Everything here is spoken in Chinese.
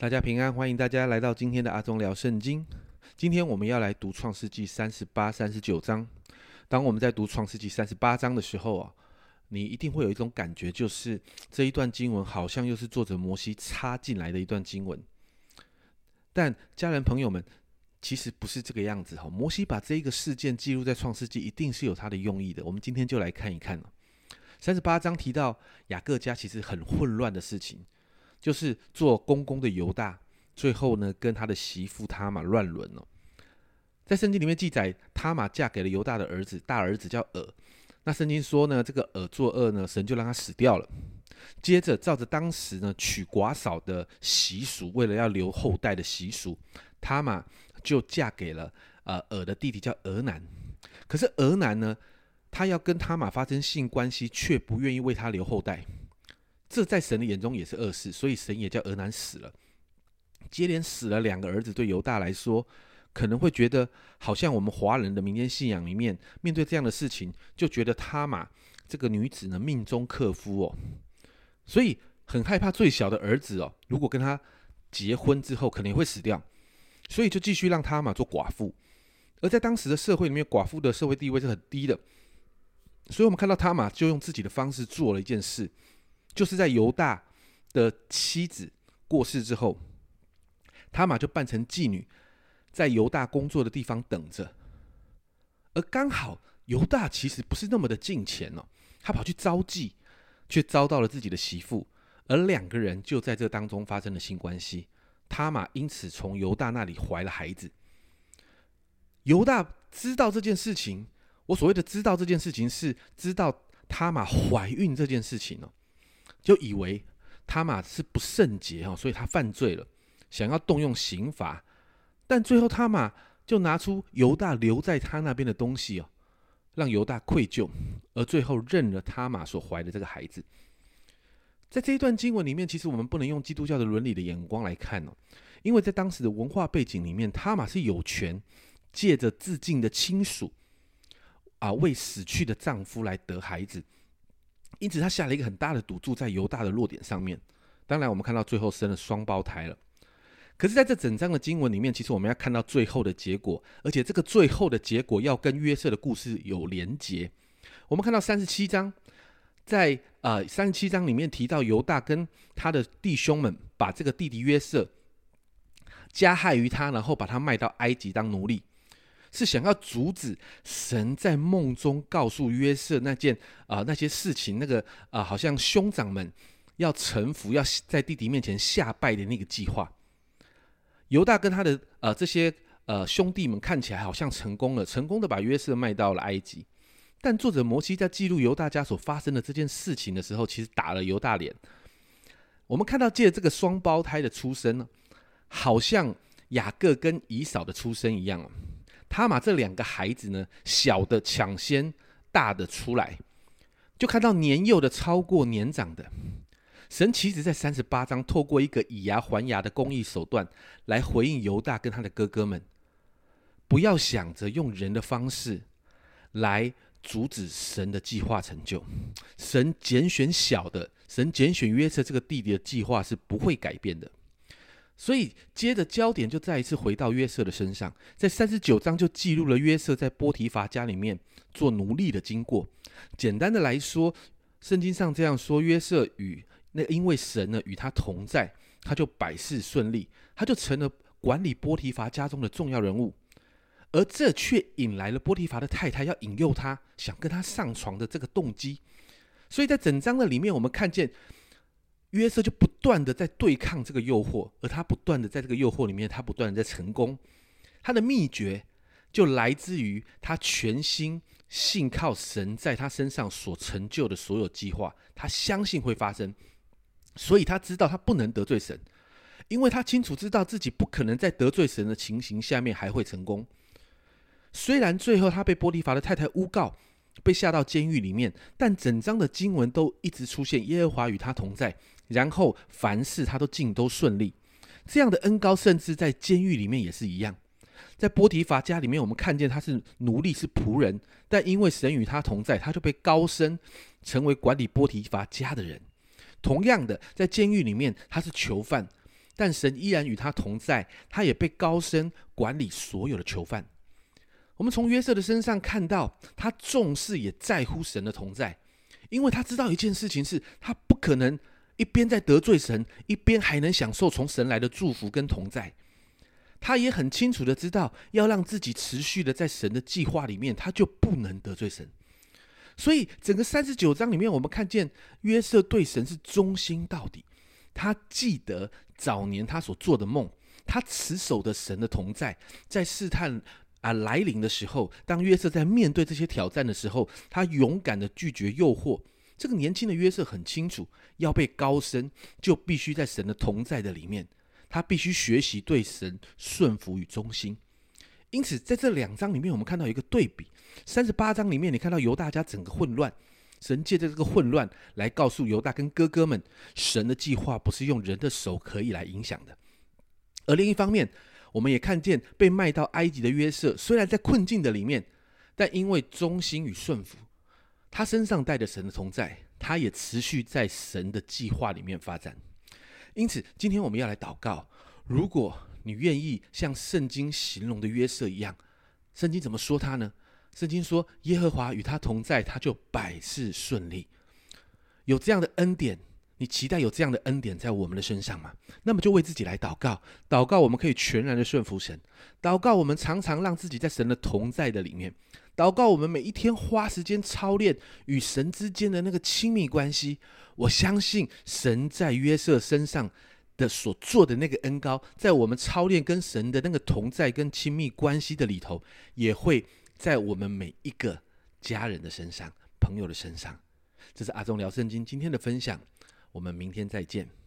大家平安，欢迎大家来到今天的阿忠聊圣经。今天我们要来读创世纪三十八、三十九章。当我们在读创世纪三十八章的时候啊，你一定会有一种感觉，就是这一段经文好像又是作者摩西插进来的一段经文。但家人朋友们，其实不是这个样子哈。摩西把这一个事件记录在创世纪，一定是有他的用意的。我们今天就来看一看三十八章提到雅各家其实很混乱的事情。就是做公公的犹大，最后呢跟他的媳妇他玛乱伦了。在圣经里面记载，他玛嫁给了犹大的儿子，大儿子叫尔。那圣经说呢，这个尔作恶呢，神就让他死掉了。接着照着当时呢娶寡嫂的习俗，为了要留后代的习俗，他玛就嫁给了呃尔的弟弟叫俄南。可是俄南呢，他要跟他玛发生性关系，却不愿意为他留后代。这在神的眼中也是恶事，所以神也叫俄南死了。接连死了两个儿子，对犹大来说，可能会觉得好像我们华人的民间信仰里面，面对这样的事情，就觉得他嘛，这个女子呢命中克夫哦，所以很害怕最小的儿子哦，如果跟他结婚之后，可能会死掉，所以就继续让他嘛做寡妇。而在当时的社会里面，寡妇的社会地位是很低的，所以我们看到他嘛，就用自己的方式做了一件事。就是在犹大的妻子过世之后，他玛就扮成妓女，在犹大工作的地方等着。而刚好犹大其实不是那么的近前哦，他跑去招妓，却遭到了自己的媳妇，而两个人就在这当中发生了性关系。他玛因此从犹大那里怀了孩子。犹大知道这件事情，我所谓的知道这件事情，是知道他玛怀孕这件事情哦。就以为他玛是不圣洁哈，所以他犯罪了，想要动用刑罚，但最后他玛就拿出犹大留在他那边的东西哦，让犹大愧疚，而最后认了他玛所怀的这个孩子。在这一段经文里面，其实我们不能用基督教的伦理的眼光来看哦，因为在当时的文化背景里面，他玛是有权借着自尽的亲属啊，为死去的丈夫来得孩子。因此，他下了一个很大的赌注在犹大的弱点上面。当然，我们看到最后生了双胞胎了。可是，在这整章的经文里面，其实我们要看到最后的结果，而且这个最后的结果要跟约瑟的故事有连结。我们看到三十七章，在呃三十七章里面提到犹大跟他的弟兄们把这个弟弟约瑟加害于他，然后把他卖到埃及当奴隶。是想要阻止神在梦中告诉约瑟那件啊那些事情，那个啊好像兄长们要臣服，要在弟弟面前下拜的那个计划。犹大跟他的呃这些呃兄弟们看起来好像成功了，成功的把约瑟卖到了埃及。但作者摩西在记录犹大家所发生的这件事情的时候，其实打了犹大脸。我们看到借这个双胞胎的出生呢，好像雅各跟以扫的出生一样。他把这两个孩子呢，小的抢先大的出来，就看到年幼的超过年长的。神其实在三十八章透过一个以牙还牙的公益手段来回应犹大跟他的哥哥们，不要想着用人的方式来阻止神的计划成就。神拣选小的，神拣选约瑟这个弟弟的计划是不会改变的。所以，接着焦点就再一次回到约瑟的身上，在三十九章就记录了约瑟在波提乏家里面做奴隶的经过。简单的来说，圣经上这样说：约瑟与那因为神呢与他同在，他就百事顺利，他就成了管理波提乏家中的重要人物。而这却引来了波提乏的太太要引诱他，想跟他上床的这个动机。所以在整章的里面，我们看见。约瑟就不断的在对抗这个诱惑，而他不断的在这个诱惑里面，他不断的在成功。他的秘诀就来自于他全心信靠神在他身上所成就的所有计划，他相信会发生，所以他知道他不能得罪神，因为他清楚知道自己不可能在得罪神的情形下面还会成功。虽然最后他被波提乏的太太诬告，被下到监狱里面，但整章的经文都一直出现耶和华与他同在。然后凡事他都尽都顺利，这样的恩高，甚至在监狱里面也是一样。在波提乏家里面，我们看见他是奴隶，是仆人，但因为神与他同在，他就被高升，成为管理波提乏家的人。同样的，在监狱里面，他是囚犯，但神依然与他同在，他也被高升管理所有的囚犯。我们从约瑟的身上看到，他重视也在乎神的同在，因为他知道一件事情是，他不可能一边在得罪神，一边还能享受从神来的祝福跟同在。他也很清楚的知道，要让自己持续的在神的计划里面，他就不能得罪神。所以，整个三十九章里面，我们看见约瑟对神是忠心到底。他记得早年他所做的梦，他持守的神的同在，在试探。啊，来临的时候，当约瑟在面对这些挑战的时候，他勇敢的拒绝诱惑。这个年轻的约瑟很清楚，要被高升，就必须在神的同在的里面，他必须学习对神顺服与忠心。因此，在这两章里面，我们看到一个对比。三十八章里面，你看到犹大家整个混乱，神借着这个混乱来告诉犹大跟哥哥们，神的计划不是用人的手可以来影响的。而另一方面，我们也看见被卖到埃及的约瑟，虽然在困境的里面，但因为忠心与顺服，他身上带着神的同在，他也持续在神的计划里面发展。因此，今天我们要来祷告：如果你愿意像圣经形容的约瑟一样，圣经怎么说他呢？圣经说耶和华与他同在，他就百事顺利。有这样的恩典。你期待有这样的恩典在我们的身上吗？那么就为自己来祷告，祷告我们可以全然的顺服神，祷告我们常常让自己在神的同在的里面，祷告我们每一天花时间操练与神之间的那个亲密关系。我相信神在约瑟身上的所做的那个恩高，在我们操练跟神的那个同在跟亲密关系的里头，也会在我们每一个家人的身上、朋友的身上。这是阿忠聊圣经今天的分享。我们明天再见。